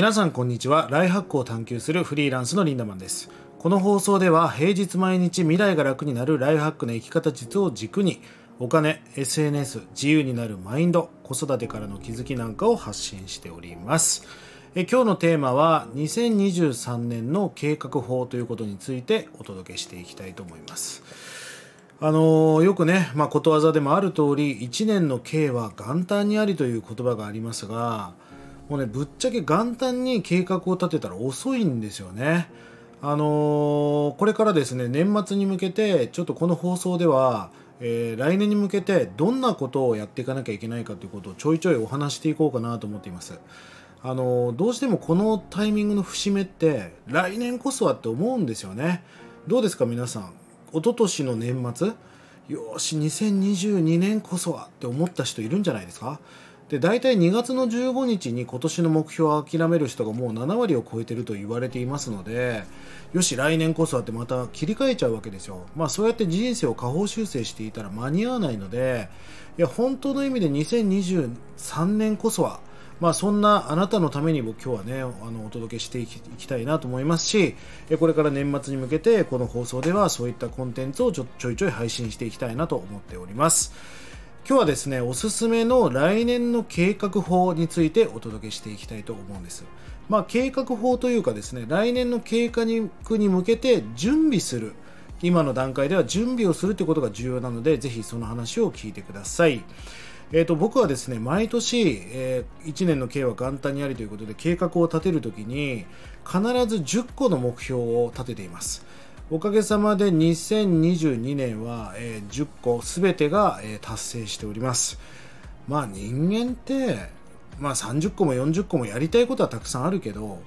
皆さんこんにちは。ライハックを探求するフリーランスのリンダマンです。この放送では平日毎日未来が楽になるライフハックの生き方術を軸にお金 SNS 自由になるマインド子育てからの気づきなんかを発信しております。え今日のテーマは2023年の計画法ということについてお届けしていきたいと思います。あのよくね、まあ、ことわざでもある通り1年の計は元旦にありという言葉がありますがもうねぶっちゃけ元旦に計画を立てたら遅いんですよね。あのー、これからですね年末に向けてちょっとこの放送では、えー、来年に向けてどんなことをやっていかなきゃいけないかということをちょいちょいお話していこうかなと思っています。あの、どうしてもこのタイミングの節目って来年こそはって思うんですよね。どうですか皆さん？一昨年の年末？よし2022年こそはって思った人いるんじゃないですか？で大体2月の15日に今年の目標を諦める人がもう7割を超えてると言われていますのでよし来年こそはってまた切り替えちゃうわけですよまあそうやって人生を下方修正していたら間に合わないのでいや本当の意味で2023年こそはまあ、そんなあなたのためにも今日はねあのお届けしていきたいなと思いますしこれから年末に向けてこの放送ではそういったコンテンツをちょちょいちょい配信していきたいなと思っております。今日はですねおすすめの来年の計画法についてお届けしていきたいと思うんです。まあ計画法というかですね来年の計画に向けて準備する。今の段階では準備をするということが重要なのでぜひその話を聞いてください。えーと、僕はですね毎年、えー、1年の計は元旦にありということで計画を立てるときに必ず10個の目標を立てています。おかげさまで2022年は、えー、10個すべてが、えー、達成しております。まあ人間って、まあ30個も40個もやりたいことはたくさんあるけど、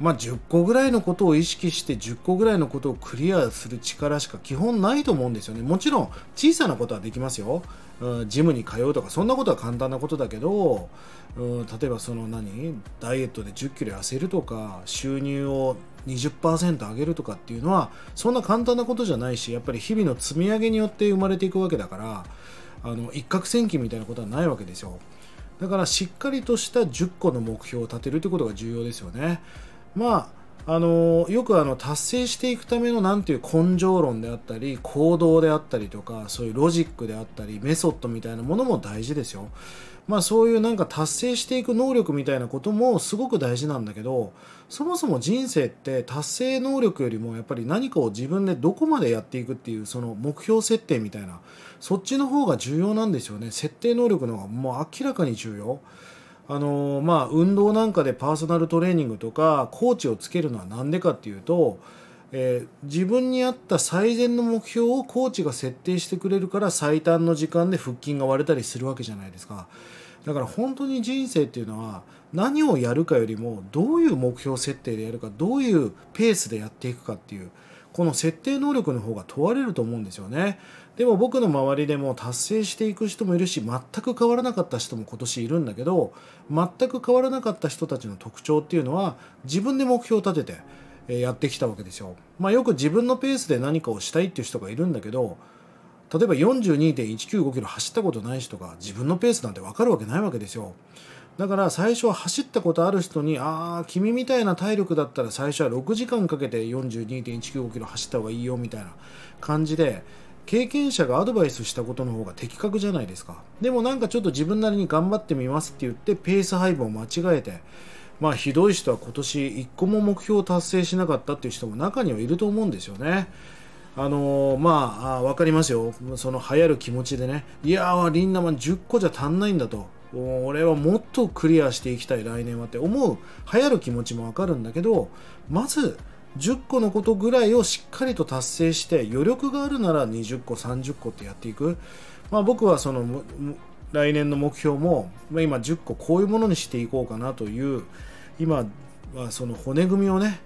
まあ10個ぐらいのことを意識して10個ぐらいのことをクリアする力しか基本ないと思うんですよね。もちろん小さなことはできますよ。うん、ジムに通うとかそんなことは簡単なことだけど、うん、例えばその何ダイエットで1 0キロ痩せるとか収入を20%上げるとかっていうのはそんな簡単なことじゃないしやっぱり日々の積み上げによって生まれていくわけだからあの一攫千金みたいなことはないわけですよだからしっかりとした10個の目標を立てるということが重要ですよねまああのよくあの達成していくための何ていう根性論であったり行動であったりとかそういうロジックであったりメソッドみたいなものも大事ですよ。まあそういうなんか達成していく能力みたいなこともすごく大事なんだけどそもそも人生って達成能力よりもやっぱり何かを自分でどこまでやっていくっていうその目標設定みたいなそっちの方が重要なんですよね。設定能力の方がもう明らかに重要。あのまあ運動なんかでパーソナルトレーニングとかコーチをつけるのは何でかっていうとえー、自分に合った最善の目標をコーチが設定してくれるから最短の時間で腹筋が割れたりするわけじゃないですか。だから本当に人生っていうのは何をやるかよりもどういう目標設定でやるかどういうペースでやっていくかっていうこの設定能力の方が問われると思うんですよねでも僕の周りでも達成していく人もいるし全く変わらなかった人も今年いるんだけど全く変わらなかった人たちの特徴っていうのは自分で目標を立ててやってきたわけですよ。まあ、よく自分のペースで何かをしたいっていう人がいるんだけど例えば42.195キロ走ったことない人が自分のペースなんて分かるわけないわけですよ。だから最初は走ったことある人にああ君みたいな体力だったら最初は6時間かけて42.195キロ走った方がいいよみたいな感じで経験者がアドバイスしたことの方が的確じゃないですか。でもなんかちょっと自分なりに頑張ってみますって言ってペース配分を間違えてまあひどい人は今年1個も目標を達成しなかったっていう人も中にはいると思うんですよね。あのー、まあ分かりますよ。その流行る気持ちでね。いやーリンナマン10個じゃ足んないんだと。俺はもっとクリアしていきたい来年はって思う。流行る気持ちも分かるんだけどまず10個のことぐらいをしっかりと達成して余力があるなら20個30個ってやっていく、まあ、僕はその来年の目標も、まあ、今10個こういうものにしていこうかなという今はその骨組みをね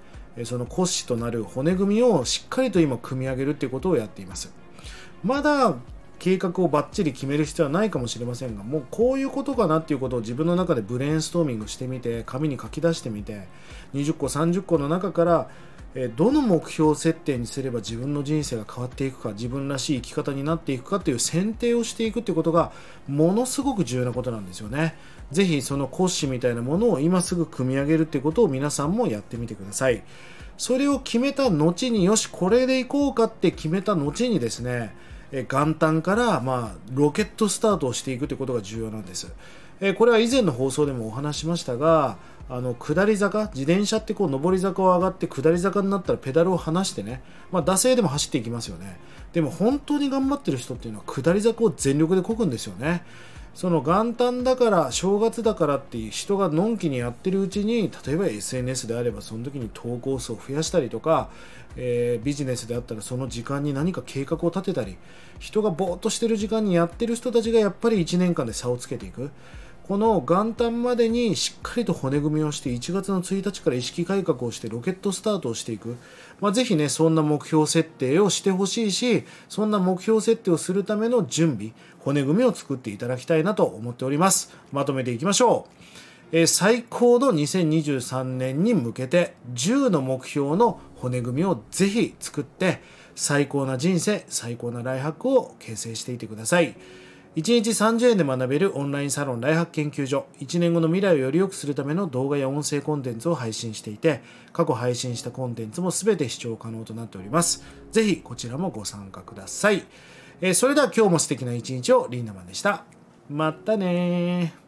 その骨子となる骨組みをしっかりと今組み上げるっていうことをやっています。まだ計画をバッチリ決める必要はないかもしれませんがもうこういうことかなっていうことを自分の中でブレインストーミングしてみて紙に書き出してみて20個30個の中からどの目標設定にすれば自分の人生が変わっていくか自分らしい生き方になっていくかっていう選定をしていくっていうことがものすごく重要なことなんですよね。ぜひその骨子みたいなものを今すぐ組み上げるっていうことを皆さんもやってみてください。それを決めた後によしこれでいこうかって決めた後にですね元旦から、まあ、ロケットスタートをしていくということが重要なんです。これは以前の放送でもお話しましたが、あの下り坂、自転車ってこう上り坂を上がって下り坂になったらペダルを離してね、まあ、惰性でも走っていきますよね。でも本当に頑張ってる人っていうのは下り坂を全力で漕ぐんですよね。その元旦だから正月だからっていう人がのんきにやってるうちに例えば SNS であればその時に投稿数を増やしたりとか、えー、ビジネスであったらその時間に何か計画を立てたり人がぼーっとしてる時間にやってる人たちがやっぱり1年間で差をつけていくこの元旦までにしっかりと骨組みをして1月の1日から意識改革をしてロケットスタートをしていく、まあ、ぜひねそんな目標設定をしてほしいしそんな目標設定をするための準備骨組みを作っていただきたいなと思っております。まとめていきましょう、えー、最高の2023年に向けて10の目標の骨組みをぜひ作って最高な人生最高なライハックを形成していてください。1日30円で学べるオンラインサロンライハック研究所。1年後の未来をより良くするための動画や音声コンテンツを配信していて過去配信したコンテンツも全て視聴可能となっております。ぜひこちらもご参加ください、えー、それでは今日も素敵な一日をリンダマンでした。またね